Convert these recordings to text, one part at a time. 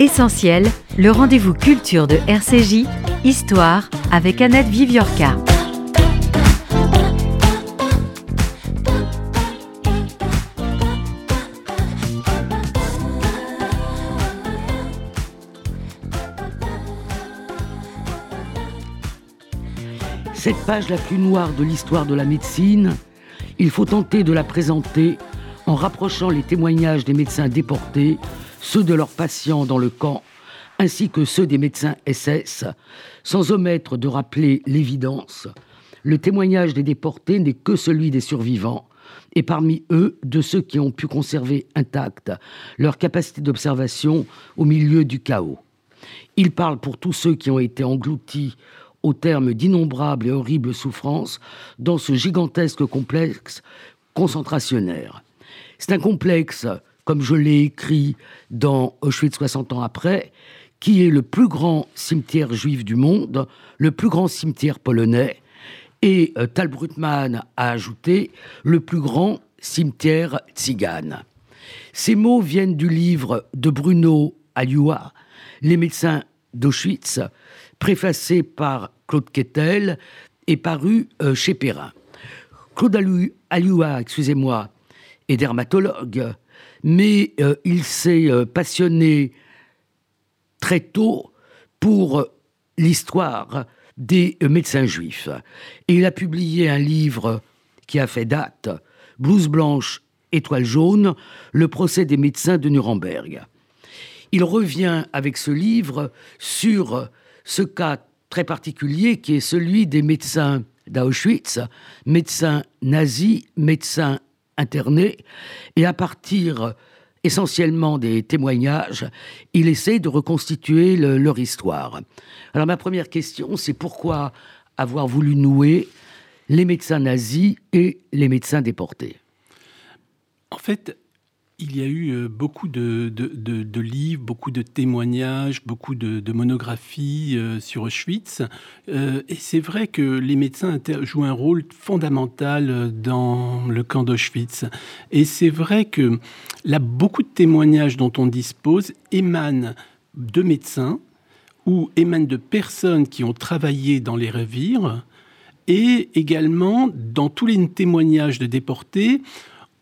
Essentiel, le rendez-vous culture de RCJ, Histoire avec Annette Viviorca. Cette page la plus noire de l'histoire de la médecine, il faut tenter de la présenter en rapprochant les témoignages des médecins déportés, ceux de leurs patients dans le camp, ainsi que ceux des médecins SS, sans omettre de rappeler l'évidence. Le témoignage des déportés n'est que celui des survivants, et parmi eux, de ceux qui ont pu conserver intacte leur capacité d'observation au milieu du chaos. Il parle pour tous ceux qui ont été engloutis au terme d'innombrables et horribles souffrances dans ce gigantesque complexe concentrationnaire. C'est un complexe, comme je l'ai écrit dans Auschwitz 60 ans après, qui est le plus grand cimetière juif du monde, le plus grand cimetière polonais, et euh, Tal Brutmann a ajouté le plus grand cimetière tzigane. Ces mots viennent du livre de Bruno Alioua, Les médecins d'Auschwitz, préfacé par Claude Quetel est paru euh, chez Perrin. Claude Alioua, excusez-moi, est dermatologue, mais euh, il s'est euh, passionné très tôt pour l'histoire des médecins juifs. Et il a publié un livre qui a fait date, Blouse blanche, étoile jaune, le procès des médecins de Nuremberg. Il revient avec ce livre sur ce cas très particulier qui est celui des médecins d'Auschwitz, médecins nazis, médecins internés, et à partir essentiellement des témoignages, il essaie de reconstituer leur histoire. Alors ma première question, c'est pourquoi avoir voulu nouer les médecins nazis et les médecins déportés? En fait, il y a eu euh, beaucoup de, livres, beaucoup de témoignages, beaucoup de, monographies euh, sur Auschwitz. Euh, et c'est vrai que les médecins jouent un rôle fondamental dans le camp d'Auschwitz. Et c'est vrai que beaucoup de témoignages dont on dispose émanent de médecins ou émanent de personnes qui ont travaillé dans les revires et également dans tous les témoignages de déportés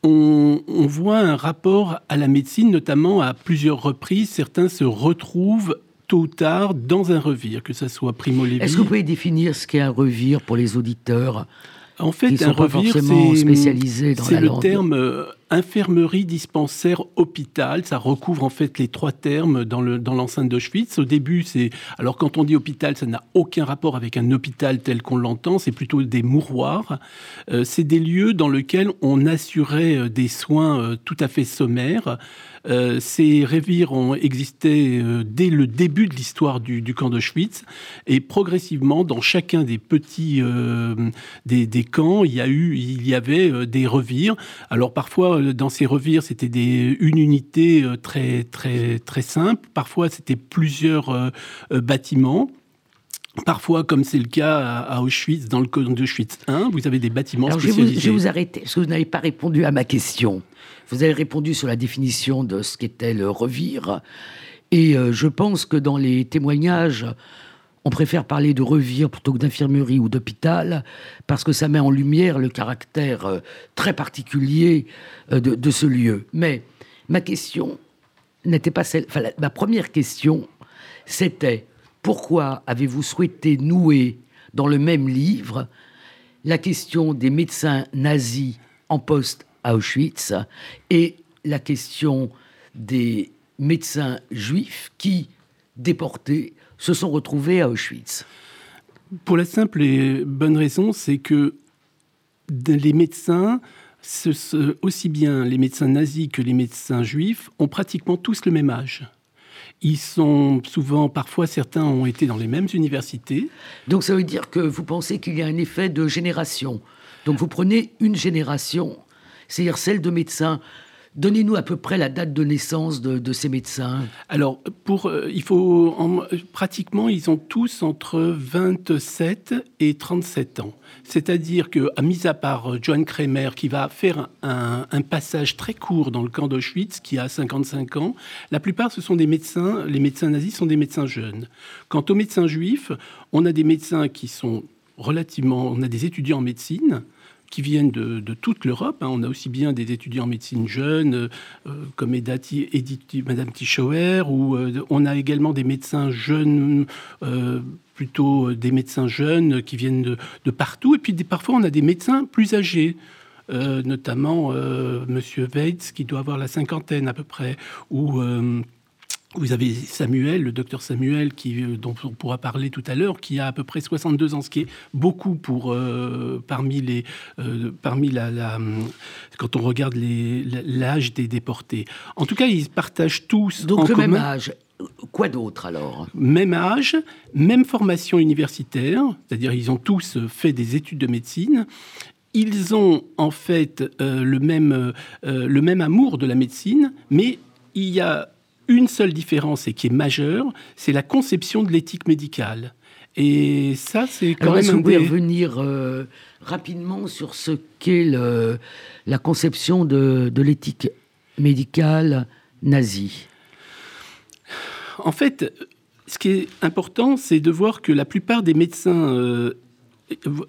on, voit un rapport à la médecine, notamment à plusieurs reprises. Certains se retrouvent tôt ou tard dans un revire, que ce soit Primo Levi. Est-ce que vous pouvez définir ce qu'est un revire pour les auditeurs en fait, un revire, c'est le terme infirmerie, dispensaire, hôpital. Ça recouvre en fait les trois termes dans l'enceinte dans d'Auschwitz. Au début, c'est alors quand on dit hôpital, ça n'a aucun rapport avec un hôpital tel qu'on l'entend. C'est plutôt des mouroirs. Euh, c'est des lieux dans lesquels on assurait euh, des soins tout à fait sommaires. Euh, ces revires ont existé euh, dès le début de l'histoire du, camp d'Auschwitz et progressivement, dans chacun des petits euh, des, camps, il y a eu, il y avait des revires. Alors parfois, dans ces revires, c'était des une unité très très très simple. Parfois, c'était plusieurs bâtiments. Parfois, comme c'est le cas à Auschwitz, dans le camp d'Auschwitz 1, vous avez des bâtiments spécialisés. Je vais, vous, arrêter, parce que vous n'avez pas répondu à ma question. Vous avez répondu sur la définition de ce qu'était le revire. Et euh, je pense que dans les témoignages, on préfère parler de revire plutôt que d'infirmerie ou d'hôpital, parce que ça met en lumière le caractère euh, très particulier euh, de, ce lieu. Mais ma question n'était pas celle. Enfin, ma première question, c'était pourquoi avez-vous souhaité nouer dans le même livre la question des médecins nazis en poste à Auschwitz et la question des médecins juifs qui, déportés, se sont retrouvés à Auschwitz Pour la simple et bonne raison, c'est que les médecins, aussi bien les médecins nazis que les médecins juifs, ont pratiquement tous le même âge. Ils sont souvent, parfois certains ont été dans les mêmes universités. Donc ça veut dire que vous pensez qu'il y a un effet de génération. Donc vous prenez une génération, c'est-à-dire celle de médecins Donnez-nous à peu près la date de naissance de, ces médecins. Alors, pour, euh, il faut, pratiquement, ils ont tous entre 27 et 37 ans. C'est-à-dire que, à mis à part euh, Johan Kremer, qui va faire un, passage très court dans le camp d'Auschwitz, qui a 55 ans, la plupart, ce sont des médecins, les médecins nazis sont des médecins jeunes. Quant aux médecins juifs, on a des médecins qui sont relativement, on a des étudiants en médecine, qui viennent de, toute l'Europe. Hein. On a aussi bien des étudiants en médecine jeunes, euh, comme Edati, Madame Tichauer, ou euh, on a également des médecins jeunes, euh, plutôt des médecins jeunes qui viennent de, partout. Et puis parfois, on a des médecins plus âgés. notamment Monsieur Weitz, qui doit avoir la cinquantaine à peu près, ou vous avez Samuel, le docteur Samuel, qui, euh, dont on pourra parler tout à l'heure, qui a à peu près 62 ans, ce qui est beaucoup pour euh, parmi les euh, parmi la, quand on regarde l'âge des déportés. En tout cas, ils partagent tous donc le même âge. Quoi d'autre alors? Même âge, même formation universitaire, c'est-à-dire ils ont tous fait des études de médecine. Ils ont en fait le même le même amour de la médecine, mais il y a une seule différence et qui est majeure, c'est la conception de l'éthique médicale. Et ça, c'est quand même. Est-ce que vous pouvez revenir euh, rapidement sur ce qu'est la conception de, l'éthique médicale nazie? En fait, ce qui est important, c'est de voir que la plupart des médecins euh,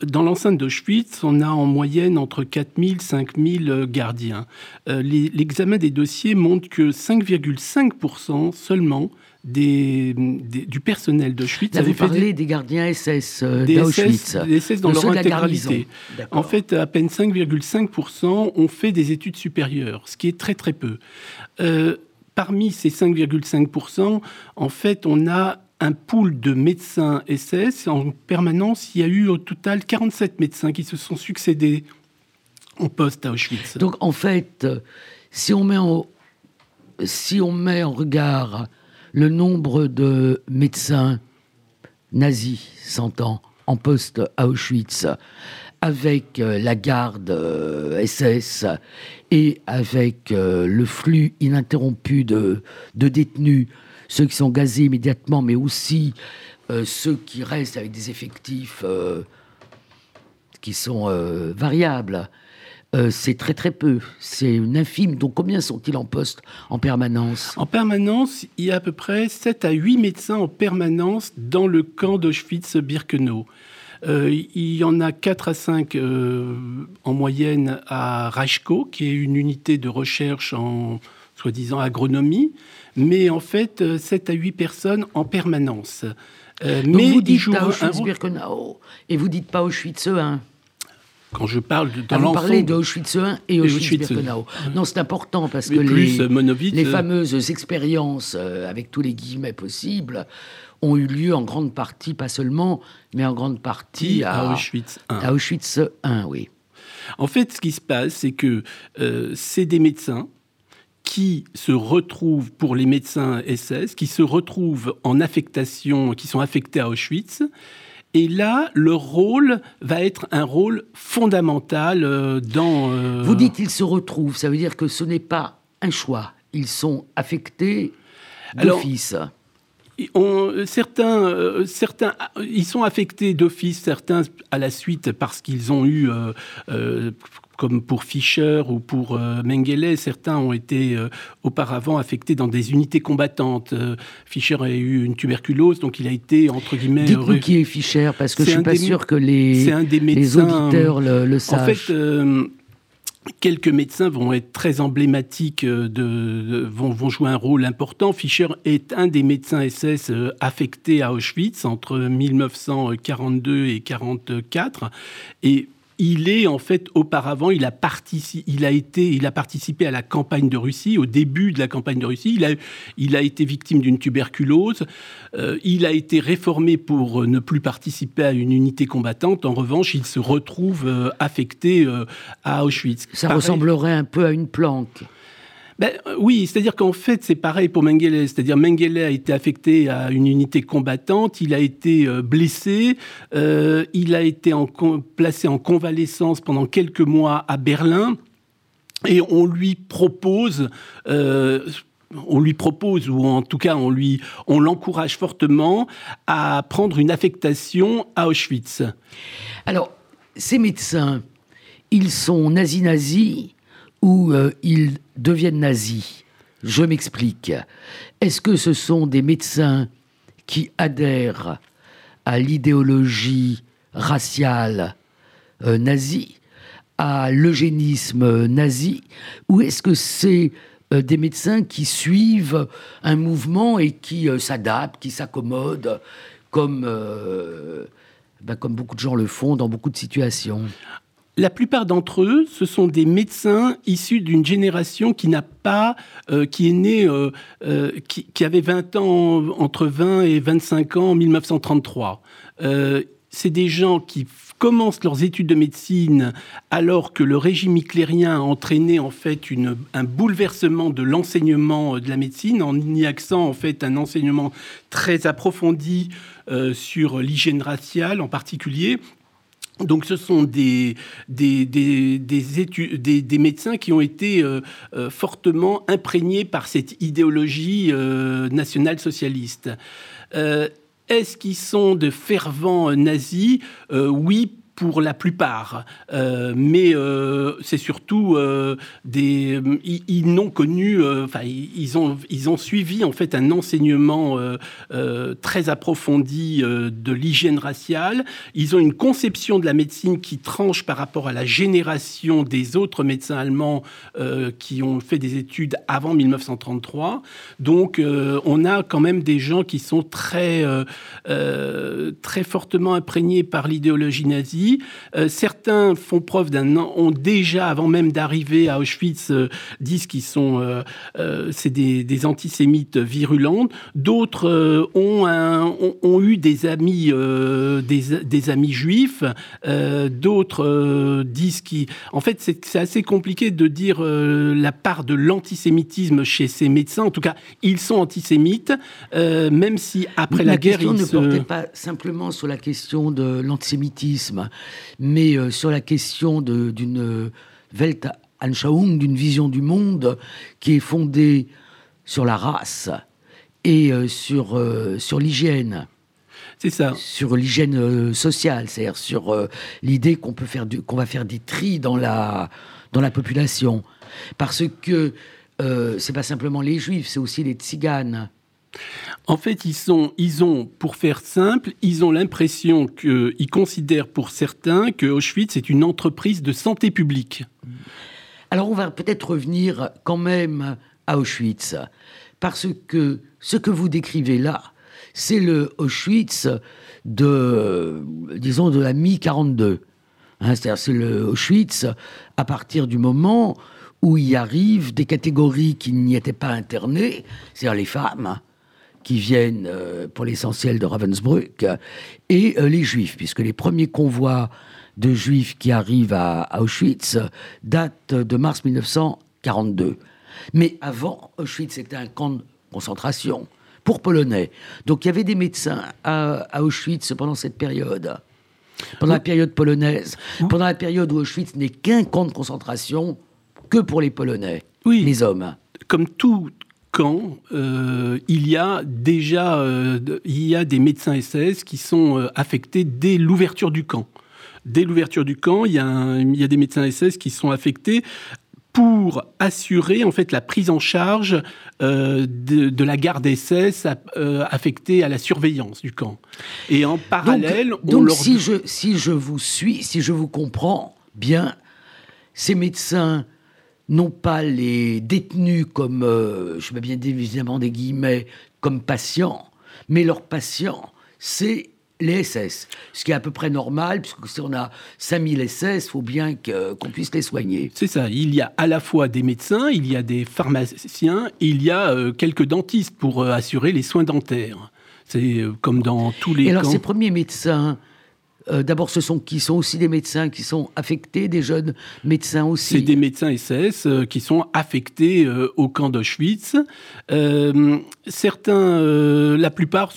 dans l'enceinte d'Auschwitz, on a en moyenne entre 4000 et 5000 gardiens. Euh, l'examen des dossiers montre que 5,5% seulement des, du personnel d'Auschwitz. Vous parlé des... gardiens SS euh, d'Auschwitz. Des SS dans leur intégralité. En fait, à peine 5,5% ont fait des études supérieures, ce qui est très très peu. Euh, parmi ces 5,5%, en fait, on a un pool de médecins SS. En permanence, il y a eu au total 47 médecins qui se sont succédés en poste à Auschwitz. Donc en fait, si on met en, si on met en regard le nombre de médecins nazis, s'entend, en poste à Auschwitz, avec euh, la garde SS euh, et avec euh, le flux ininterrompu de, de détenus ceux qui sont gazés immédiatement, mais aussi euh, ceux qui restent avec des effectifs euh, qui sont euh, variables. c'est très très peu, c'est une infime. Donc combien sont-ils en poste en permanence? En permanence, il y a à peu près 7 à 8 médecins en permanence dans le camp d'Auschwitz-Birkenau. il y en a 4 à 5 en moyenne à Rajko, qui est une unité de recherche en soi-disant agronomie mais en fait 7 euh, à 8 personnes en permanence. Euh, mais vous dites pas Auschwitz-Birkenau et vous dites pas Auschwitz 1 quand je parle de dans ah, Vous parlez d'Auschwitz 1 et Auschwitz-Birkenau. Non, c'est important parce que les, les, fameuses expériences, euh, avec tous les guillemets possibles, ont eu lieu en grande partie, pas seulement, mais en grande partie à, Auschwitz 1. À Auschwitz 1, oui. En fait, ce qui se passe, c'est que c'est des médecins qui se retrouvent pour les médecins SS, qui se retrouvent en affectation, qui sont affectés à Auschwitz. Et là, leur rôle va être un rôle fondamental euh, dans... Euh, Vous dites qu'ils se retrouvent, ça veut dire que ce n'est pas un choix, ils sont affectés d'office. certains, euh, certains, ils sont affectés d'office, certains à la suite parce qu'ils ont eu, comme pour Fischer ou pour euh, Mengele, certains ont été euh, auparavant affectés dans des unités combattantes. Euh, Fischer a eu une tuberculose, donc il a été, entre guillemets... Dites-nous qui est Fischer, parce que je ne suis pas sûr que les, les auditeurs le, le sachent. En fait, quelques médecins vont être très emblématiques, de, vont, vont, jouer un rôle important. Fischer est un des médecins SS affectés à Auschwitz entre 1942 et 1944. Et il est en fait auparavant, il a, participé, il a été, il a participé à la campagne de Russie, au début de la campagne de Russie. Il a, été victime d'une tuberculose. Euh, il a été réformé pour ne plus participer à une unité combattante. En revanche, il se retrouve euh, affecté euh, à Auschwitz. Ça ressemblerait un peu à une planque. Ben, euh, oui, c'est-à-dire qu'en fait, c'est pareil pour Mengele. C'est-à-dire Mengele a été affecté à une unité combattante, il a été euh, blessé, euh, il a été placé en convalescence pendant quelques mois à Berlin. et on lui propose ou en tout cas on on l'encourage fortement à prendre une affectation à Auschwitz. Alors, ces médecins, ils sont nazis-nazis ou euh, ils deviennent nazis Je m'explique. Est-ce que ce sont des médecins qui adhèrent à l'idéologie raciale euh, nazie, à l'eugénisme nazi, ou est-ce que c'est euh, des médecins qui suivent un mouvement et qui s'adaptent, qui s'accommodent, comme, ben, comme beaucoup de gens le font dans beaucoup de situations? La plupart d'entre eux, ce sont des médecins issus d'une génération qui n'a pas, qui est née, qui, qui, avait 20 ans, entre 20 et 25 ans en 1933. c'est des gens qui commencent leurs études de médecine alors que le régime hitlérien a entraîné en fait un bouleversement de l'enseignement euh, de la médecine en y accent en fait un enseignement très approfondi euh, sur l'hygiène raciale en particulier. Donc ce sont des, des, des, des, des médecins qui ont été euh, fortement imprégnés par cette idéologie nationale-socialiste. Est-ce qu'ils sont de fervents nazis? Euh, Oui, pour la plupart. Euh, mais euh, c'est surtout euh, des. Ils, n'ont connu. Enfin, ils ont ils ont suivi en fait un enseignement très approfondi de l'hygiène raciale. Ils ont une conception de la médecine qui tranche par rapport à la génération des autres médecins allemands qui ont fait des études avant 1933. Donc, on a quand même des gens qui sont très très fortement imprégnés par l'idéologie nazie euh, certains font preuve d'un ont déjà avant même d'arriver à Auschwitz euh, disent qu'ils sont euh, c'est des, antisémites virulents. D'autres ont, ont, eu des amis des, amis juifs. D'autres disent qu'ils en fait c'est assez compliqué de dire la part de l'antisémitisme chez ces médecins. En tout cas, ils sont antisémites, même si après la, guerre, ils ne portait pas simplement sur la question de l'antisémitisme mais euh, sur la question d'une euh, Weltanschauung, d'une vision du monde qui est fondée sur la race et euh, sur, sur l'hygiène. C'est ça. Sur l'hygiène sociale, c'est-à-dire sur l'idée qu'on peut faire qu'on va faire des tris dans la, dans la population. Parce que c'est pas simplement les juifs, c'est aussi les tziganes. En fait, ils, sont, ont, pour faire simple, ils ont l'impression qu'ils considèrent pour certains que Auschwitz est une entreprise de santé publique. Alors on va peut-être revenir quand même à Auschwitz, parce que ce que vous décrivez là, c'est le Auschwitz de, disons, de la mi-42. Hein, c'est-à-dire c'est le Auschwitz à partir du moment où il arrive des catégories qui n'y étaient pas internées, c'est-à-dire les femmes, qui viennent euh, pour l'essentiel de Ravensbrück, et euh, les juifs, puisque les premiers convois de juifs qui arrivent à, Auschwitz datent de mars 1942. Mais avant, Auschwitz était un camp de concentration pour Polonais. Donc il y avait des médecins à, Auschwitz pendant cette période, pendant la période polonaise, pendant la période où Auschwitz n'est qu'un camp de concentration que pour les Polonais, oui. les hommes. Comme tout, quand euh, il y a déjà euh, il y a des médecins SS qui sont euh, affectés dès l'ouverture du camp. Dès l'ouverture du camp, il y, a il y a des médecins SS qui sont affectés pour assurer en fait la prise en charge de, la garde SS affectée à la surveillance du camp. Et en parallèle, donc, si je si je vous suis, si je vous comprends bien, ces médecins non pas les détenus comme, euh, je mets bien évidemment des guillemets, comme patients, mais leurs patients, c'est les SS. Ce qui est à peu près normal, puisque si on a 5000 SS, il faut bien qu'on puisse les soigner. C'est ça. Il y a à la fois des médecins, il y a des pharmaciens, il y a euh, quelques dentistes pour euh, assurer les soins dentaires. C'est comme dans tous les. Et alors, ces premiers médecins, euh, d'abord, ce sont qui sont aussi des médecins qui sont affectés, des jeunes médecins aussi. C'est des médecins SS euh, qui sont affectés euh, au camp d'Auschwitz. certains, la plupart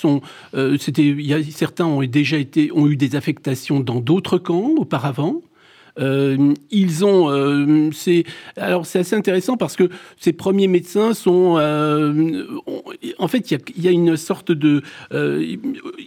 ont déjà ont eu des affectations dans d'autres camps auparavant. Ils ont, c'est alors c'est assez intéressant parce que ces premiers médecins sont, en fait, il y a, une sorte de,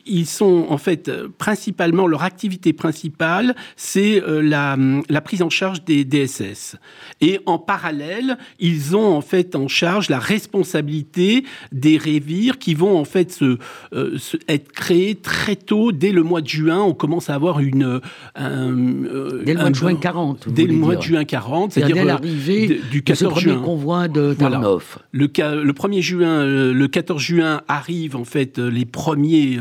ils sont en fait principalement leur activité principale, c'est la, la prise en charge des DSS. Et en parallèle, ils ont en fait en charge la responsabilité des révires qui vont en fait se, euh, être créés très tôt, dès le mois de juin. On commence à avoir une. Euh, dès le mois de juin 40. Dès le mois de juin 40, c'est-à-dire euh, l'arrivée du 14 ce juin. convoi de Tarnov. Le, le 1er juin, le 14 juin arrivent en fait les premiers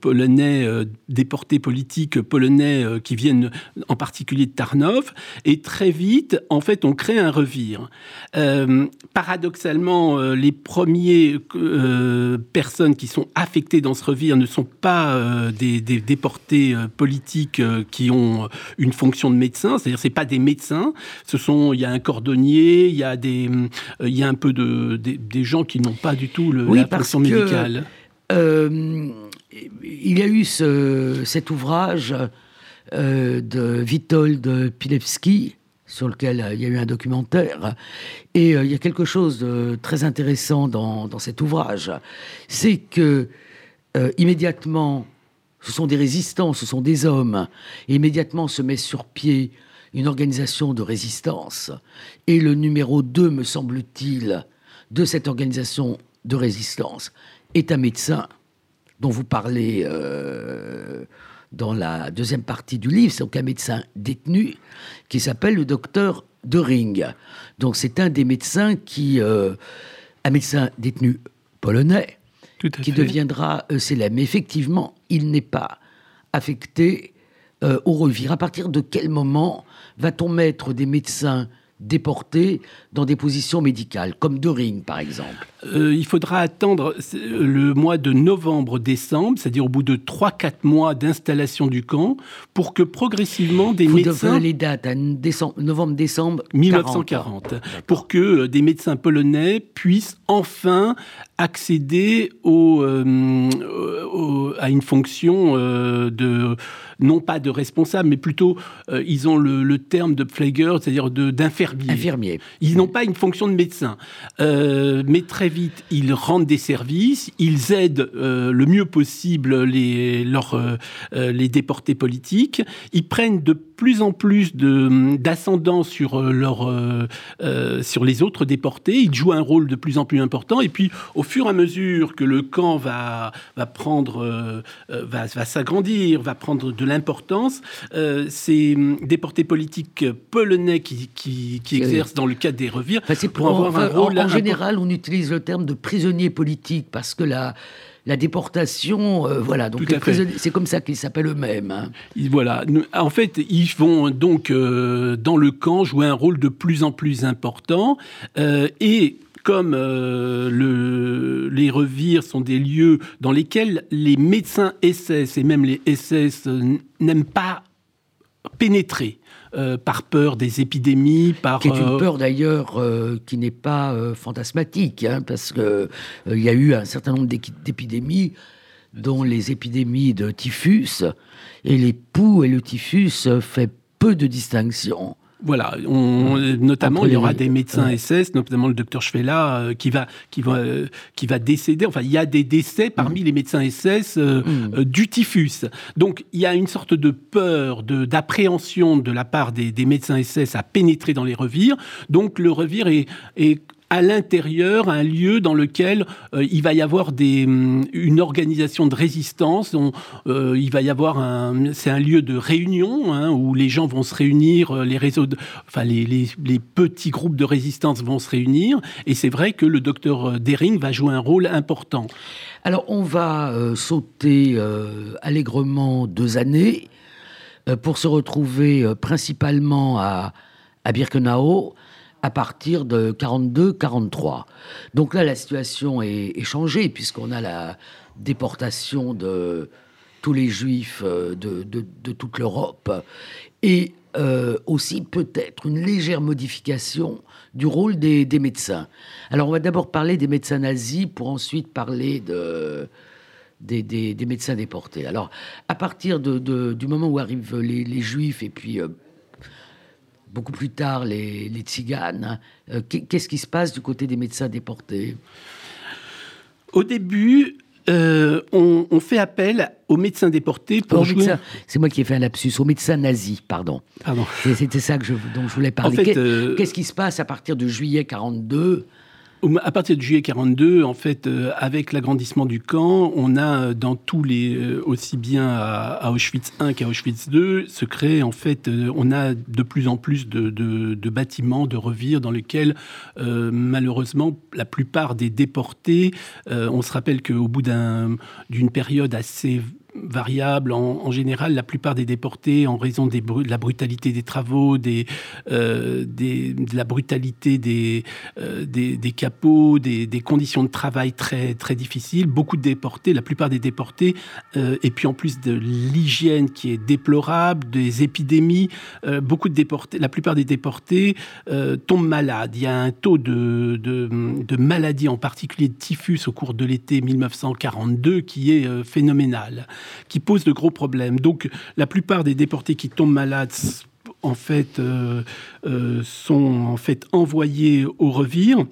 polonais déportés politiques polonais qui viennent en particulier de Tarnov, et très vite, en fait, on crée un revire. Euh, paradoxalement, euh, les premiers euh, personnes qui sont affectées dans ce revire ne sont pas des, déportés politiques qui ont une fonction de médecin, c'est-à-dire c'est pas des médecins. Ce sont, il y a un cordonnier, il y a des, il y a un peu de des, gens qui n'ont pas du tout le, la fonction médicale. il y a eu ce, cet ouvrage de Witold Pilewski sur lequel euh, il y a eu un documentaire. Et euh, il y a quelque chose de très intéressant dans, cet ouvrage. C'est que euh, immédiatement, ce sont des résistants, ce sont des hommes. Immédiatement se met sur pied une organisation de résistance. Et le numéro 2, me semble-t-il, de cette organisation de résistance est un médecin dont vous parlez dans la deuxième partie du livre, c'est donc un médecin détenu qui s'appelle le docteur de Ring. Donc c'est un des médecins qui, euh, un médecin détenu polonais, qui deviendra euh, célèbre. Mais effectivement, il n'est pas affecté euh, au revire. À partir de quel moment va-t-on mettre des médecins déportés dans des positions médicales, comme de Ring par exemple. Euh, Il faudra attendre le mois de novembre-décembre, c'est-à-dire au bout de 3-4 mois d'installation du camp, pour que progressivement des Vous médecins... les dates, à novembre-décembre 1940, pour que euh, des médecins polonais puissent enfin accéder euh, au, à une fonction de non pas de responsable, mais plutôt ils ont le, terme de Pfleger, c'est-à-dire d'infirmier. Infirmier. Ils n'ont pas une fonction de médecin. Euh, mais très vite, ils rendent des services, ils aident euh, le mieux possible les, leurs, euh, les déportés politiques, ils prennent de plus en plus d'ascendant sur, leur, sur les autres déportés, ils jouent un rôle de plus en plus important, et puis au fur et à mesure que le camp va, va prendre, va, va s'agrandir, va prendre de l'importance, ces déportés politiques polonais qui, qui, qui exercent dans le cadre des revires pour avoir un rôle. En, général, on utilise le terme de prisonnier politique parce que la, la déportation, euh, voilà, donc c'est comme ça qu'ils s'appellent eux-mêmes. Hein. Voilà, en fait, ils vont donc euh, dans le camp jouer un rôle de plus en plus important euh, et comme le, les revires sont des lieux dans lesquels les médecins SS et même les SS n'aiment pas pénétrer. Euh, par peur des épidémies, par... Qui est une euh, peur d'ailleurs euh, qui n'est pas fantasmatique, hein, parce qu'il il y a eu un certain nombre d'épidémies, dont les épidémies de typhus, et les poux et le typhus fait peu de distinction. Voilà, on, notamment il y aura des médecins SS, notamment le docteur Schwella, euh, qui va qui va euh, qui va décéder. Enfin, il y a des décès parmi mm. les médecins SS euh, mm. du typhus. Donc, il y a une sorte de peur, de d'appréhension de la part des, des, médecins SS à pénétrer dans les revires. Donc, le revire est, est à l'intérieur un lieu dans lequel euh, il va y avoir hum, une organisation de résistance. Euh, il va y avoir un, c'est un lieu de réunion hein, où les gens vont se réunir, euh, les réseaux, enfin les, petits groupes de résistance vont se réunir. Et c'est vrai que le docteur Dering va jouer un rôle important. Alors on va sauter allègrement deux années pour se retrouver principalement à Birkenau à partir de 42-43. Donc là, la situation est, changée, puisqu'on a la déportation de tous les juifs euh, de, toute l'Europe, et euh, aussi peut-être une légère modification du rôle des, médecins. Alors on va d'abord parler des médecins nazis, pour ensuite parler de... Des, médecins déportés. Alors, à partir du moment où arrivent les, juifs et puis euh, beaucoup plus tard les, les tziganes. Qu'est-ce qui se passe du côté des médecins déportés? Au début, on, fait appel aux médecins déportés pour jouer... C'est moi qui ai fait un lapsus, aux médecins nazis, pardon. pardon. C'était ça que je, dont je voulais parler. Qu'est-ce qui se passe à partir de juillet 42 à partir de juillet 42, en fait, euh, avec l'agrandissement du camp, on a euh, dans tous les, euh, aussi bien à, Auschwitz I qu'à Auschwitz II, se crée en fait, on a de plus en plus de, de bâtiments, de revires dans lesquels, malheureusement, la plupart des déportés, on se rappelle qu'au bout d'une période assez variable. En, général, la plupart des déportés, en raison de la brutalité des travaux, euh, de la brutalité des, euh, des, capots, des, des, conditions de travail très, très difficiles, beaucoup de déportés, la plupart des déportés, euh, et puis en plus de l'hygiène qui est déplorable, des épidémies, beaucoup de déportés, la plupart des déportés tombent malades. Il y a un taux de, de, de maladies, en particulier de typhus, au cours de l'été 1942 qui est phénoménal qui pose de gros problèmes. Donc la plupart des déportés qui tombent malades en fait, euh, euh, sont en fait envoyés au revire.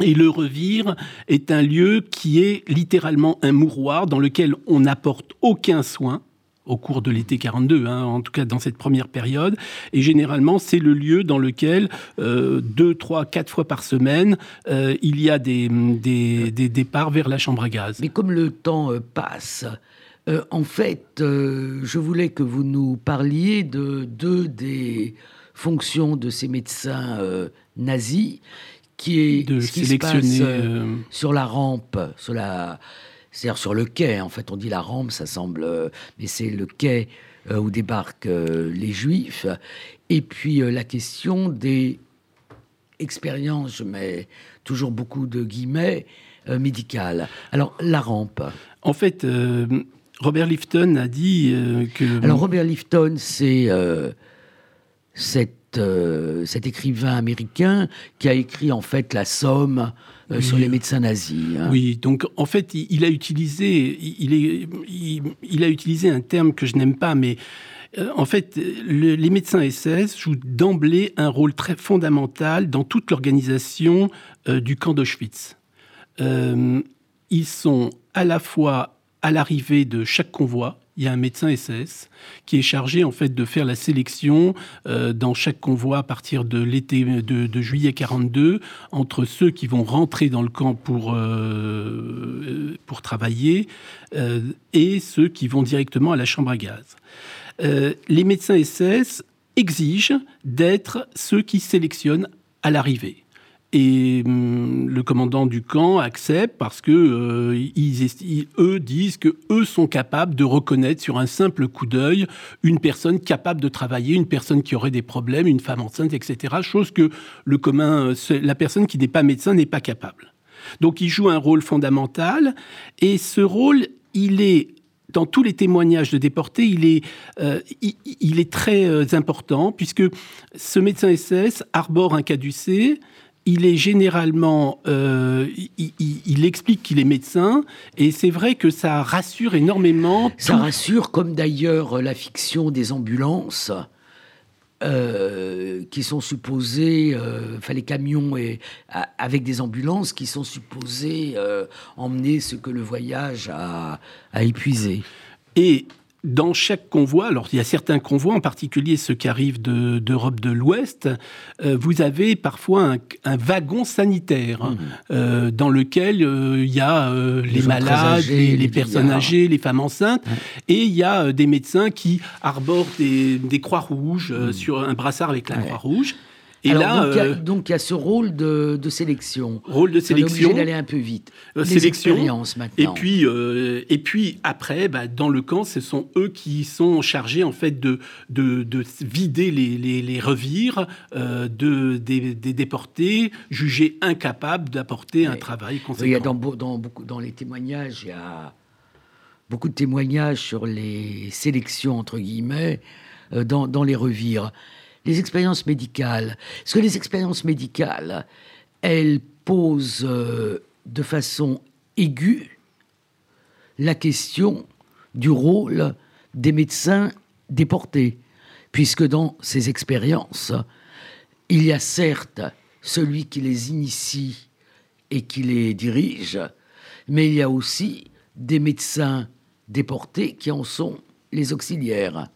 Et le revire est un lieu qui est littéralement un mouroir dans lequel on n'apporte aucun soin au cours de l'été 42, hein, en tout cas dans cette première période. Et généralement, c'est le lieu dans lequel euh, deux, trois, quatre fois par semaine, il y a des, des, départs vers la chambre à gaz. Mais comme le temps passe, euh, en fait, euh, je voulais que vous nous parliez de deux des fonctions de ces médecins euh, nazis, qui est de ce qui se passe sur la rampe, sur la, c'est-à-dire sur le quai. En fait, on dit la rampe, ça semble, mais c'est le quai où débarquent les Juifs. Et puis la question des expériences, je mets toujours beaucoup de guillemets, médicales. Alors la rampe. En fait, Robert Lifton a dit euh, que... Alors Robert Lifton, c'est euh, euh, cet, écrivain américain qui a écrit en fait La Somme sur les médecins nazis. Hein. Oui, donc en fait, il, a utilisé, il, est, il, a utilisé un terme que je n'aime pas, mais en fait, les médecins SS jouent d'emblée un rôle très fondamental dans toute l'organisation du camp d'Auschwitz. ils sont à la fois à l'arrivée de chaque convoi, il y a un médecin SS qui est chargé en fait de faire la sélection euh, dans chaque convoi à partir de l'été de, juillet 42 entre ceux qui vont rentrer dans le camp pour euh, pour travailler euh, et ceux qui vont directement à la chambre à gaz. les médecins SS exigent d'être ceux qui sélectionnent à l'arrivée. Et hum, le commandant du camp accepte parce que euh, ils, eux disent que eux sont capables de reconnaître sur un simple coup d'œil une personne capable de travailler, une personne qui aurait des problèmes, une femme enceinte, etc. Chose que le commun, la personne qui n'est pas médecin n'est pas capable. Donc il joue un rôle fondamental et ce rôle, il est dans tous les témoignages de déportés, il est, euh, il, est très euh, important puisque ce médecin SS arbore un caducé, il est généralement, euh, il, explique qu'il est médecin, et c'est vrai que ça rassure énormément. Ça rassure, comme d'ailleurs la fiction des ambulances. Euh, qui sont supposés, euh, enfin les camions et, avec des ambulances qui sont supposés emmener ce que le voyage a, a épuisé. Et dans chaque convoi, alors il y a certains convois, en particulier ceux qui arrivent d'Europe de, l'Ouest, euh, vous avez parfois un, wagon sanitaire mmh. euh, dans lequel euh, il y a les, malades, les, personnes âgées, les femmes enceintes, et il y a des médecins qui arborent des, croix rouges mmh. sur un brassard avec la croix rouge. Et là, euh, donc, il y a ce rôle de, sélection. Rôle de sélection. On d'aller un peu vite. Euh, sélection. maintenant. Et puis, euh, et puis après, bah, dans le camp, ce sont eux qui sont chargés en fait de, de, vider les, les, les revires de, des, déportés jugés incapables d'apporter un travail conséquent. Il y a dans, dans, beaucoup, dans les témoignages, il y a beaucoup de témoignages sur les sélections, entre guillemets, dans, dans les revires les expériences médicales. Parce que les expériences médicales, elles posent euh, de façon aiguë la question du rôle des médecins déportés. puisque dans ces expériences, il y a certes celui qui les initie et qui les dirige, mais il y a aussi des médecins déportés qui en sont les auxiliaires.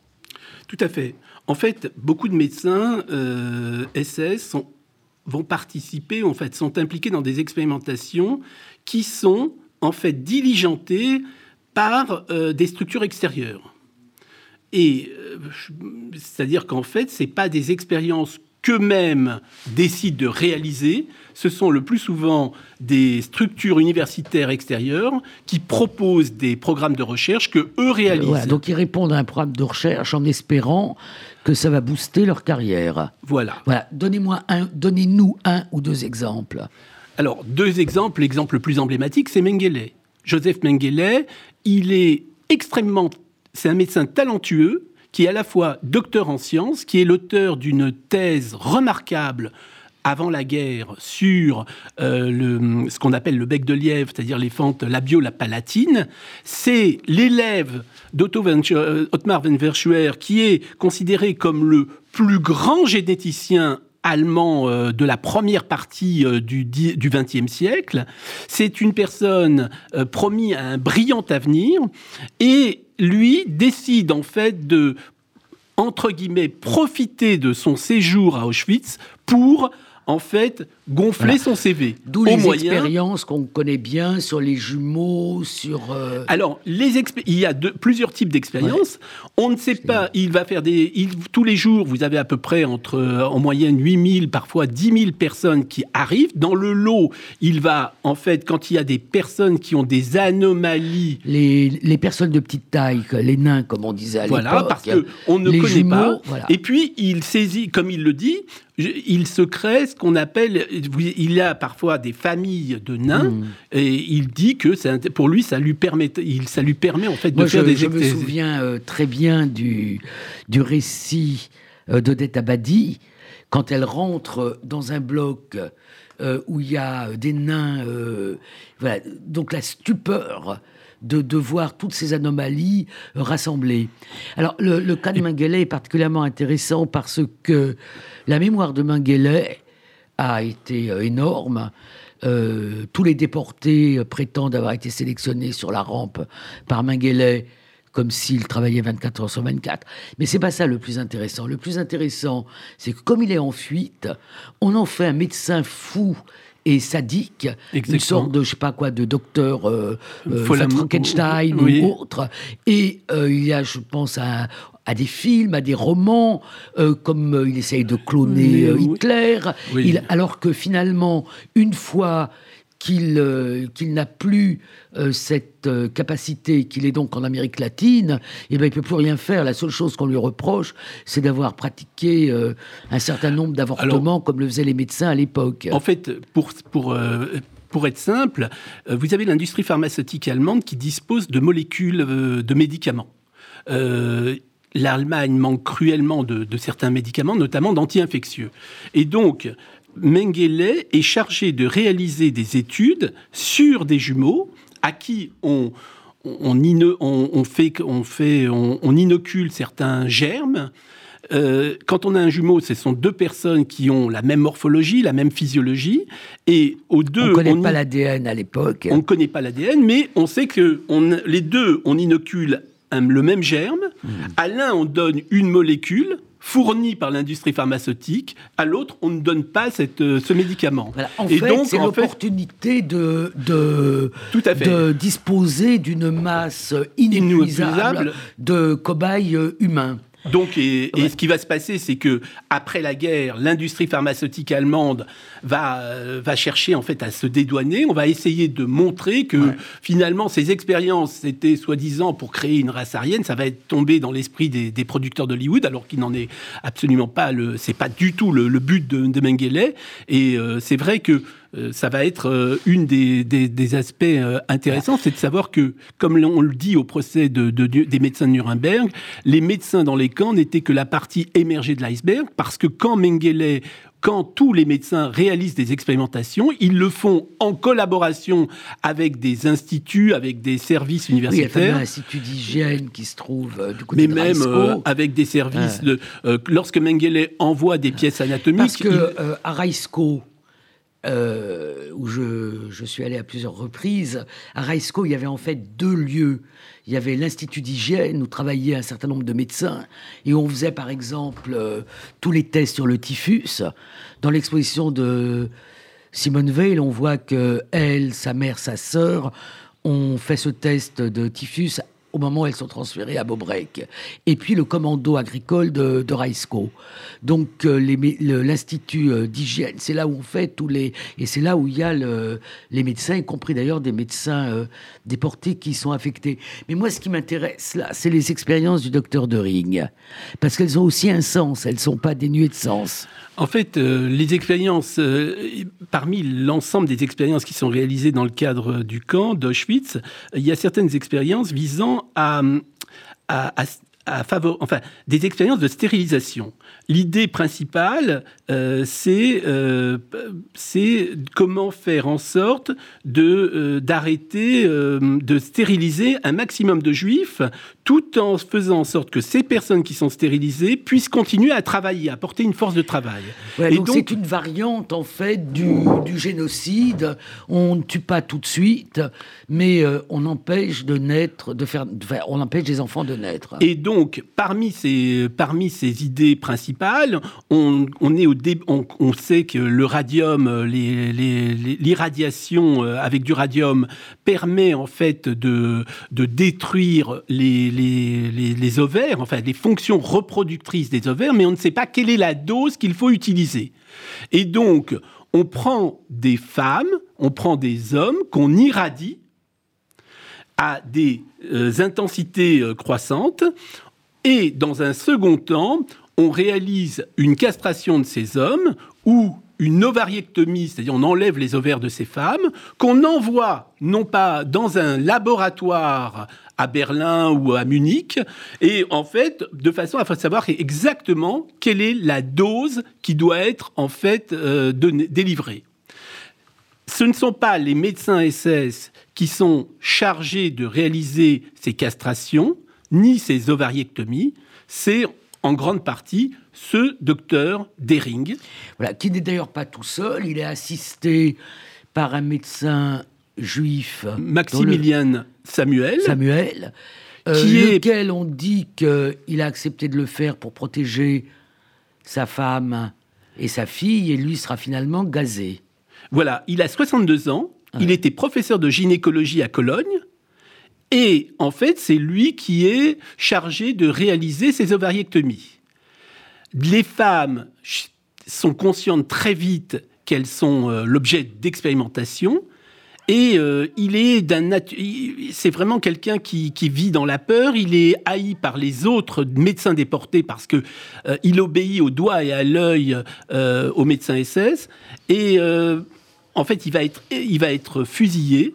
Tout à fait. En fait, beaucoup de médecins SS euh, sont, vont participer, en fait, sont impliqués dans des expérimentations qui sont en fait diligentées par euh, des structures extérieures. Et euh, c'est-à-dire qu'en fait, ce n'est pas des expériences qu'eux-mêmes décident de réaliser, ce sont le plus souvent des structures universitaires extérieures qui proposent des programmes de recherche que eux réalisent. donc ils répondent à un programme de recherche en espérant que ça va booster leur carrière. Voilà. Voilà. Donnez-moi un, donnez-nous un ou deux exemples. Alors deux exemples. L'exemple le plus emblématique, c'est Mengele. Joseph Mengele, il est extrêmement, c'est un médecin talentueux qui est à la fois docteur en sciences, qui est l'auteur d'une thèse remarquable avant la guerre sur euh, le, ce qu'on appelle le bec de lièvre, c'est-à-dire les fentes labio-palatines. C'est l'élève d'Otto euh, Ottmar von Verschuer qui est considéré comme le plus grand généticien allemand euh, de la première partie du XXe siècle. C'est une personne promis à un brillant avenir et lui décide en fait de entre guillemets profiter de son séjour à Auschwitz pour en fait, gonfler son CV. D'où les expériences qu'on connaît bien sur les jumeaux, sur... Euh, Alors, les il y a plusieurs types d'expériences. On ne sait pas, il va faire des... tous les jours, vous avez à peu près entre, euh, en moyenne, 8000, parfois 10 000 personnes qui arrivent. Dans le lot, il va, en fait, quand il y a des personnes qui ont des anomalies... Les, les personnes de petite taille, les nains, comme on disait à l'époque. Voilà, parce qu'on ne connaît pas. Et puis, il saisit, comme il le dit, il se crée ce qu'on appelle, il y a parfois des familles de nains, hmm. et il dit que pour lui, ça lui permet, il, ça lui permet en fait de faire des. Je me souviens euh, très bien du, du récit euh, d'Odette Abadi quand elle rentre dans un bloc euh, où il y a des nains, voilà, donc la stupeur de, voir toutes ces anomalies rassemblées. Alors, le, cas de Mengele est particulièrement intéressant parce que la mémoire de Mengele a été euh, énorme. Euh, tous les déportés prétendent avoir été sélectionnés sur la rampe par Mengele comme s'il travaillait 24 heures sur 24. Mais c'est pas ça le plus intéressant. Le plus intéressant, c'est que comme il est en fuite, on en fait un médecin fou et sadique, une sorte de, je sais pas quoi, de docteur euh, euh Frankenstein ou autre. Et euh, il y a, je pense, à, à des films, à des romans, euh, comme il essaye de cloner Hitler, il, alors que finalement, une fois qu'il euh, qu'il n'a plus euh, cette euh, capacité, qu'il est donc en Amérique latine, et eh ben, il peut plus rien faire. La seule chose qu'on lui reproche, c'est d'avoir pratiqué un certain nombre d'avortements, comme le faisaient les médecins à l'époque. En fait, pour, pour, pour être simple, vous avez l'industrie pharmaceutique allemande qui dispose de molécules de médicaments. L'Allemagne manque cruellement de, de, certains médicaments, notamment d'anti-infectieux. Et donc, Mengele est chargé de réaliser des études sur des jumeaux à qui on, fait, on, inocule certains germes. Euh, quand on a un jumeau, ce sont deux personnes qui ont la même morphologie, la même physiologie, et aux deux, on ne connaît pas l'ADN à l'époque. On ne connaît pas l'ADN, mais on sait que les deux, on inocule le même germe. Hmm. À l'un, on donne une molécule fourni par l'industrie pharmaceutique, à l'autre, on ne donne pas cette, euh, ce médicament. En et fait, c'est l'opportunité de, de, de disposer d'une masse inépuisable de cobayes euh, humains. Donc, et, ce qui va se passer, c'est que après la guerre, l'industrie pharmaceutique allemande va, euh, va chercher en fait à se dédouaner. On va essayer de montrer que finalement ces expériences, c'était soi-disant pour créer une race aryenne, ça va être tombé dans l'esprit des, producteurs d'Hollywood, alors qu'il n'en est absolument pas le, c'est pas du tout le, but de, de Mengele. Et euh, c'est vrai que ça va être euh, une des, des, aspects euh, intéressants, c'est de savoir que, comme on le dit au procès de, des médecins de Nuremberg, les médecins dans les camps n'étaient que la partie émergée de l'iceberg, parce que quand Mengele quand tous les médecins réalisent des expérimentations, ils le font en collaboration avec des instituts, avec des services universitaires. Oui, il y a un institut d'hygiène qui se trouve euh, du côté Mais même euh, avec des services de. Euh, lorsque Mengele envoie des pièces anatomiques. Parce que à Raisco, où je, je, suis allé à plusieurs reprises, à Raisco, il y avait en fait deux lieux il y avait l'Institut d'hygiène où travaillaient un certain nombre de médecins et on faisait par exemple euh, tous les tests sur le typhus. Dans l'exposition de Simone Veil, on voit que elle, sa mère, sa sœur ont fait ce test de typhus au moment où elles sont transférées à Beaubrec. Et puis le commando agricole de, de Raisco. Donc euh, l'Institut euh, d'hygiène, c'est là où on fait tous les... Et c'est là où il y a les médecins, y compris d'ailleurs des médecins euh, déportés qui sont affectés. Mais moi, ce qui m'intéresse là, c'est les expériences du docteur de Ring. Parce qu'elles ont aussi un sens, elles ne sont pas dénuées de sens. En fait, les expériences, parmi l'ensemble des expériences qui sont réalisées dans le cadre du camp d'Auschwitz, il y a certaines expériences visant à enfin, des expériences de stérilisation. L'idée principale, euh, euh, c'est comment faire en sorte de euh, d'arrêter de stériliser un maximum de juifs, tout en faisant en sorte que ces personnes qui sont stérilisées puissent continuer à travailler, à porter une force de travail. Et donc c'est une variante en fait du, du, génocide. On ne tue pas tout de suite, mais on empêche de naître, de faire, on empêche les enfants de naître. Et donc parmi ces parmi ces idées principales on, est au on, sait que le radium, l'irradiation euh, avec du radium permet en fait de, détruire les, ovaires, enfin les fonctions reproductrices des ovaires, mais on ne sait pas quelle est la dose qu'il faut utiliser. Et donc, on prend des femmes, on prend des hommes qu'on irradie à des euh, intensités euh, croissantes. Et dans un second temps, on réalise une castration de ces hommes ou une ovariectomie, c'est-à-dire on enlève les ovaires de ces femmes, qu'on envoie non pas dans un laboratoire à Berlin ou à Munich, et en fait, de façon à savoir exactement quelle est la dose qui doit être en fait euh, délivrée. Ce ne sont pas les médecins SS qui sont chargés de réaliser ces castrations, ni ces ovariectomies, c'est en grande partie ce docteur Dering. Voilà, qui n'est d'ailleurs pas tout seul, il est assisté par un médecin juif. Maximilien Samuel. Samuel. Euh, qui est... lequel on dit qu'il a accepté de le faire pour protéger sa femme et sa fille, et lui sera finalement gazé. Voilà, il a 62 ans, il était professeur de gynécologie à Cologne, et en fait, c'est lui qui est chargé de réaliser ces ovariectomies. Les femmes sont conscientes très vite qu'elles sont euh, l'objet d'expérimentation. Et euh, il est d'un c'est vraiment quelqu'un qui, vit dans la peur. Il est haï par les autres médecins déportés parce que euh, il obéit au doigt et à l'œil aux médecins SS. Et en fait, il va être, il va être fusillé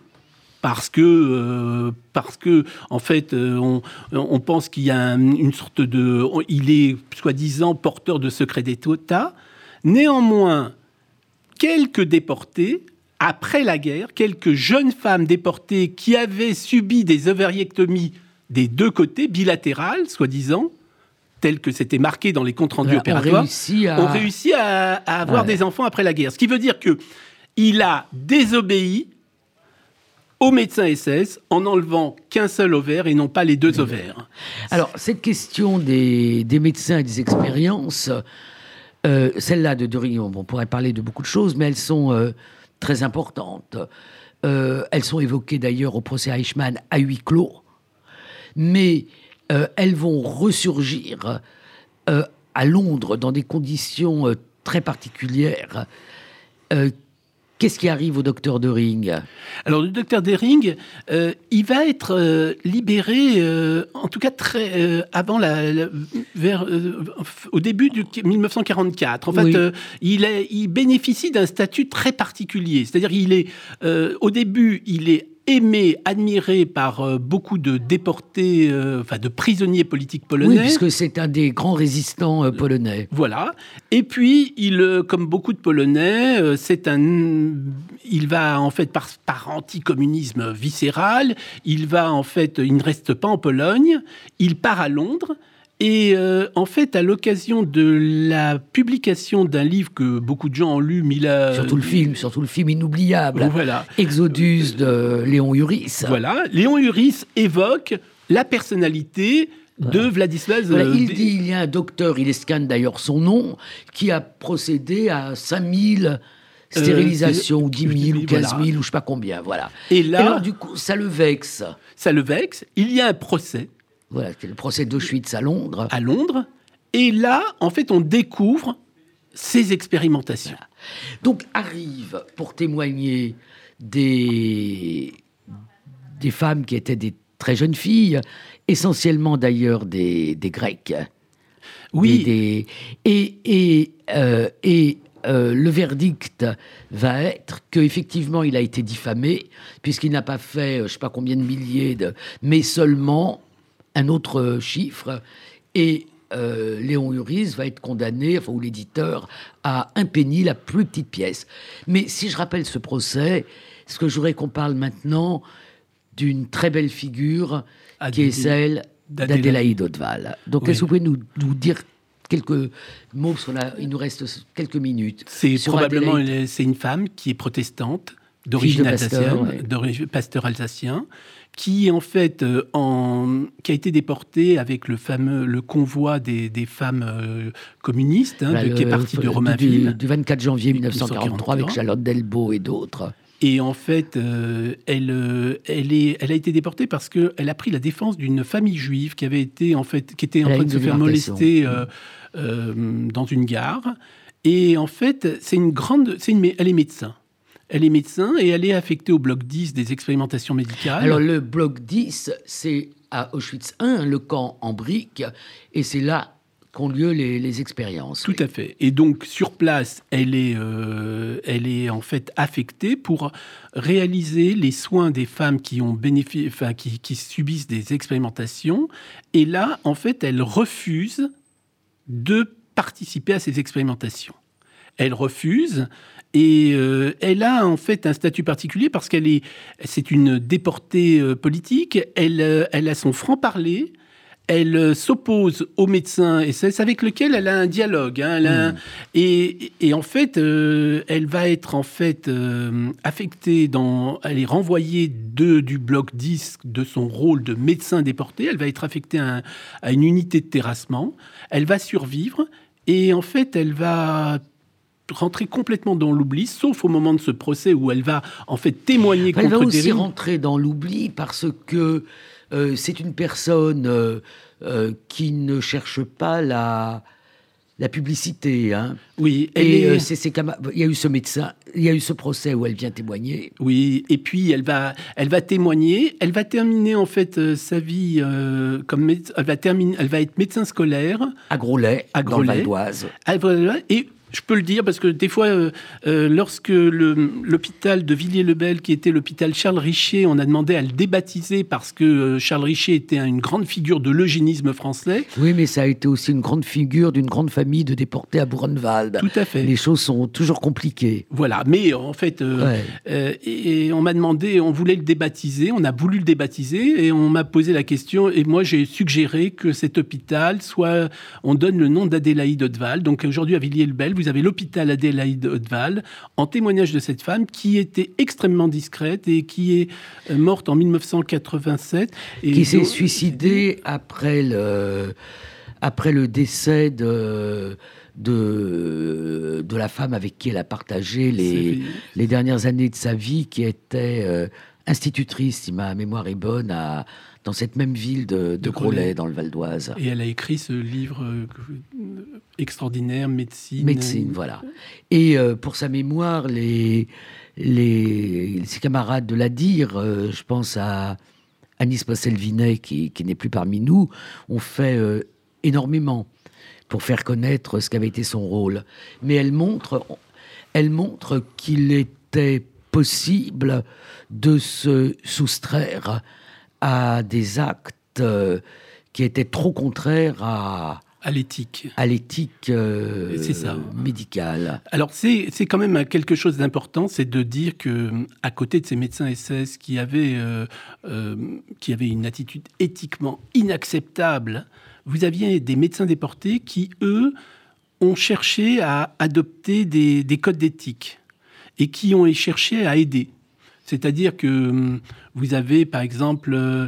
parce que, euh, parce que en fait, euh, on, on, pense qu'il y a une sorte de. Il est soi-disant porteur de secrets d'État. Néanmoins, quelques déportés, après la guerre, quelques jeunes femmes déportées qui avaient subi des ovariectomies des deux côtés, bilatérales, soi-disant, telles que c'était marqué dans les comptes rendus opératoires, ont réussi à, avoir des enfants après la guerre. Ce qui veut dire que il a désobéi au médecin SS en enlevant qu'un seul ovaire et non pas les deux ovaires. Alors, cette question des, médecins et des expériences, euh, celle-là de Dorion, on pourrait parler de beaucoup de choses, mais elles sont euh, très importantes. Euh, elles sont évoquées d'ailleurs au procès Eichmann à huis clos, mais elles vont ressurgir à Londres dans des conditions très particulières Qu'est-ce qui arrive au docteur Dering? Alors, le docteur Dering, euh, il va être euh, libéré, euh, en tout cas très avant la, vers au début de 1944. En fait, il, est, il bénéficie d'un statut très particulier. C'est-à-dire, il est au début, il est aimé, admiré par euh, beaucoup de déportés, euh, enfin de prisonniers politiques polonais. Oui, puisque c'est un des grands résistants euh, polonais. Voilà. Et puis, il, comme beaucoup de Polonais, c'est un, il va en fait par, par anticommunisme viscéral. Il va en fait, il ne reste pas en Pologne. Il part à Londres. Et euh, en fait, à l'occasion de la publication d'un livre que beaucoup de gens ont lu, Mila... Surtout le film, surtout le film inoubliable. Voilà. Exodus de Léon Uris. Voilà. Léon Uris évoque la personnalité de Vladislas. Euh, il dit il y a un docteur, il escanne d'ailleurs son nom, qui a procédé à 5000 euh, stérilisations, ou 10 000, ou 15 000, ou je sais pas combien, voilà. Et là, alors, du coup, ça le vexe. Ça le vexe. Il y a un procès voilà, c'est le procès d'Auschwitz à Londres. À Londres. Et là, en fait, on découvre ces expérimentations. Donc arrivent pour témoigner des, des femmes qui étaient des très jeunes filles, essentiellement d'ailleurs des, des Grecs. Oui. et et, euh, et euh, le verdict va être qu'effectivement il a été diffamé, puisqu'il n'a pas fait je ne sais pas combien de milliers de. mais seulement un autre chiffre. Et euh, Léon Uris va être condamné, enfin, ou l'éditeur, à un penny, la plus petite pièce. Mais si je rappelle ce procès, ce que je voudrais qu'on parle maintenant d'une très belle figure qui est celle d'Adélaïde Hauteval. Donc, est-ce que vous pouvez nous, dire quelques mots sur la, il nous reste quelques minutes. C'est probablement c'est une femme qui est protestante d'origine alsacienne, d'origine pasteur alsacien, qui en fait euh, en, qui a été déporté avec le fameux le convoi des, des femmes euh, communistes hein, bah, qui est parti de Romainville du, 24 janvier 1943 avec Charlotte Delbo et d'autres. Et en fait, euh, elle, elle, est, elle a été déportée parce qu'elle a pris la défense d'une famille juive qui avait été en fait, qui était en train de se faire molester dans une gare. Et en fait, c'est une grande, c'est une, elle est médecin. Elle est médecin et elle est affectée au bloc 10 des expérimentations médicales. Alors le bloc 10, c'est à Auschwitz 1, le camp en briques, et c'est là qu'ont lieu les, expériences. Tout à fait. Et donc sur place, elle est, euh, elle est en fait affectée pour réaliser les soins des femmes qui ont enfin qui, qui subissent des expérimentations. Et là, en fait, elle refuse de participer à ces expérimentations. Elle refuse et euh, elle a en fait un statut particulier parce qu'elle est, c'est une déportée euh, politique. Elle, euh, elle a son franc parler. Elle s'oppose aux médecins et c'est avec lequel elle a un dialogue. Hein, hmm. et, et, en fait, elle va être en fait affectée dans, elle est renvoyée de, du bloc 10 de son rôle de médecin déporté. Elle va être affectée à, à une unité de terrassement. Elle va survivre et en fait, elle va rentrer complètement dans l'oubli, sauf au moment de ce procès où elle va en fait témoigner elle contre Elle va aussi rentrer dans l'oubli parce que euh, c'est une personne euh, euh, qui ne cherche pas la la publicité. Hein. Oui, et c'est, il y a eu ce médecin, il y a eu ce procès où elle vient témoigner. Oui, et puis elle va, elle va témoigner, elle va terminer en fait sa vie comme elle va terminer, elle va être médecin scolaire à Groslay, à Groslay, dans le Val Et je peux le dire parce que des fois, euh, euh, lorsque l'hôpital de Villiers-le-Bel, qui était l'hôpital Charles Richer, on a demandé à le débaptiser parce que euh, Charles Richer était une grande figure de l'eugénisme français. Oui, mais ça a été aussi une grande figure d'une grande famille de déportés à Buchenwald. Tout à fait. Les choses sont toujours compliquées. Voilà, mais en fait, et, on m'a demandé, on voulait le débaptiser, on a voulu le débaptiser et on m'a posé la question et moi j'ai suggéré que cet hôpital soit, on donne le nom d'Adélaïde Hauteval. Donc aujourd'hui à Villiers-le-Bel, vous avez l'hôpital Adélaïde Hauteval, en témoignage de cette femme qui était extrêmement discrète et qui est euh, morte en 1987. Et qui s'est suicidée après le, après le décès de de, de la femme avec qui elle a partagé les, les dernières années de sa vie, qui était euh, institutrice, si ma mémoire est bonne, à, dans cette même ville de, de, Groslay, dans le Val d'Oise. Et elle a écrit ce livre euh, extraordinaire, Médecine. Médecine, voilà. Et euh, pour sa mémoire, les, les, ses camarades de la dire, euh, je pense à Anis Posselvinet, qui, qui n'est plus parmi nous, ont fait énormément pour faire connaître ce qu'avait été son rôle. Mais elle montre, elle montre qu'il était possible de se soustraire à des actes euh, qui étaient trop contraires à, à l'éthique. À l'éthique euh, médicale. Alors c'est quand même quelque chose d'important, c'est de dire que à côté de ces médecins SS qui avaient, euh, qui avaient une attitude éthiquement inacceptable, vous aviez des médecins déportés qui, eux, ont cherché à adopter des, des codes d'éthique et qui ont cherché à aider. C'est-à-dire que hum, vous avez, par exemple, euh,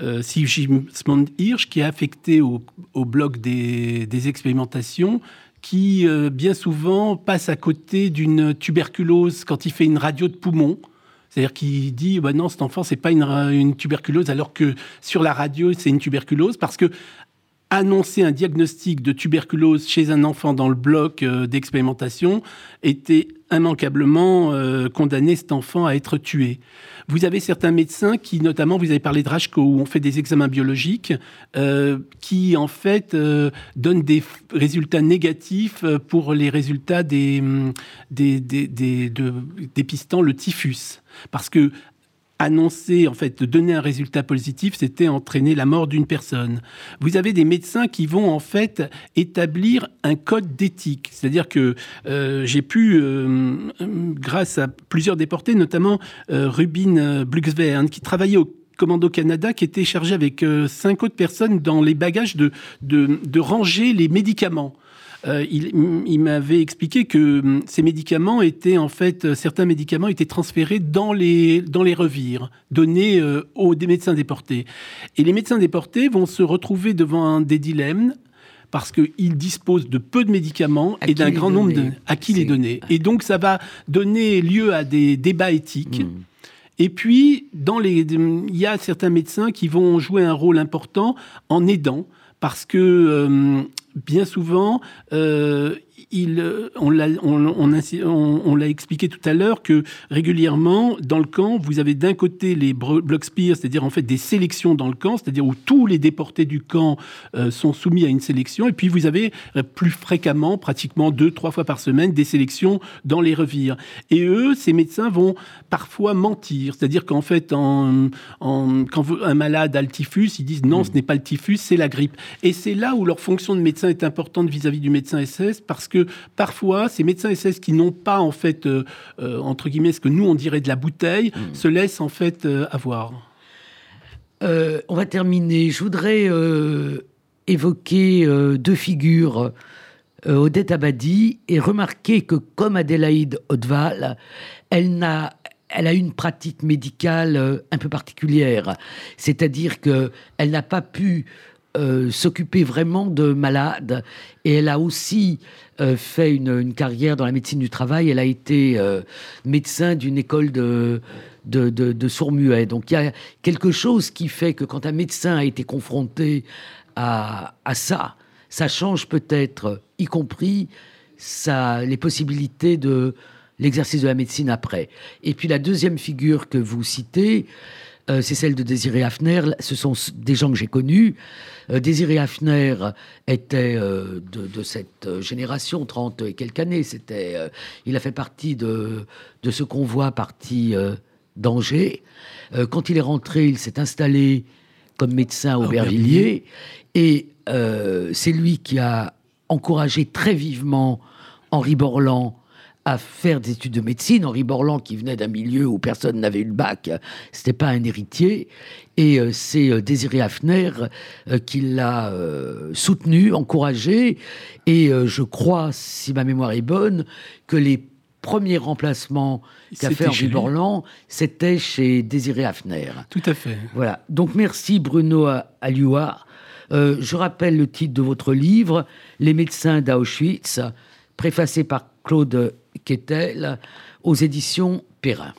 euh Sigismund Hirsch, qui est affecté au, bloc des, expérimentations, qui euh, bien souvent passe à côté d'une tuberculose quand il fait une radio de poumon. C'est-à-dire qu'il dit bah non, cet enfant, c'est pas une, une, tuberculose, alors que sur la radio, c'est une tuberculose, parce que annoncer un diagnostic de tuberculose chez un enfant dans le bloc euh, d'expérimentation était immanquablement euh, condamner cet enfant à être tué. Vous avez certains médecins qui, notamment, vous avez parlé de Rajko, où on fait des examens biologiques, euh, qui en fait donnent des résultats négatifs pour les résultats des, des, des, des dépistant le typhus. Parce que annoncer, en fait, donner un résultat positif, c'était entraîner la mort d'une personne. Vous avez des médecins qui vont, en fait, établir un code d'éthique. C'est-à-dire que euh, j'ai pu, euh, grâce à plusieurs déportés, notamment euh, Rubin Bluxvern, qui travaillait au Commando Canada qui était chargé avec cinq autres personnes dans les bagages de ranger les médicaments. Euh, il, m'avait expliqué que hum, ces médicaments étaient en fait, euh, certains médicaments étaient transférés dans les, dans les revires, donnés euh, aux des médecins déportés. Et les médecins déportés vont se retrouver devant un, des dilemmes parce qu'ils disposent de peu de médicaments et d'un grand nombre de à qui les donner. Et donc ça va donner lieu à des débats éthiques. Hmm. Et puis, dans les, il y a certains médecins qui vont jouer un rôle important en aidant, parce que bien souvent, euh, il, on l'a on, on, expliqué tout à l'heure que régulièrement, dans le camp, vous avez d'un côté les block spears, c'est-à-dire en fait des sélections dans le camp, c'est-à-dire où tous les déportés du camp euh, sont soumis à une sélection, et puis vous avez euh, plus fréquemment, pratiquement deux, trois fois par semaine, des sélections dans les revires. Et eux, ces médecins vont parfois mentir, c'est-à-dire qu'en fait, en, en, quand un malade a le typhus, ils disent non, mmh. ce n'est pas le typhus, c'est la grippe. Et c'est là où leur fonction de médecin est importante vis-à-vis -vis du médecin SS, parce que parfois, ces médecins SS qui n'ont pas, en fait, euh, euh, entre guillemets, ce que nous, on dirait de la bouteille, hmm. se laissent, en fait, euh, avoir. on va terminer. Je voudrais évoquer deux figures. Odette Abadi et remarquer que comme Adélaïde Hauteval, elle n'a elle a une pratique médicale un peu particulière, c'est-à-dire que elle n'a pas pu euh, s'occuper vraiment de malades. Et elle a aussi euh, fait une, carrière dans la médecine du travail. Elle a été euh, médecin d'une école de, de, de, sourds-muets. Donc il y a quelque chose qui fait que quand un médecin a été confronté à, à ça, ça change peut-être, y compris ça, les possibilités de l'exercice de la médecine après. Et puis la deuxième figure que vous citez, euh, c'est celle de Désiré Hafner. Ce sont des gens que j'ai connus. Euh, Désiré Hafner était euh, de, cette génération, 30 et quelques années. C'était, il a fait partie de, de ce convoi parti d'Angers. quand il est rentré, il s'est installé comme médecin au Bervilliers. Et c'est lui qui a encouragé très vivement Henri Borland à faire des études de médecine. Henri Borland, qui venait d'un milieu où personne n'avait eu le bac, c'était pas un héritier. Et euh, c'est euh, Désiré Hafner euh, qui l'a soutenu, encouragé. Et je crois, si ma mémoire est bonne, que les premiers remplacements qu'a fait Henri Borland, c'était chez Désiré Hafner. Tout à fait. Voilà. Donc merci Bruno Alioua. je rappelle le titre de votre livre, Les médecins d'Auschwitz, préfacé par Claude Quetel aux éditions Perrin.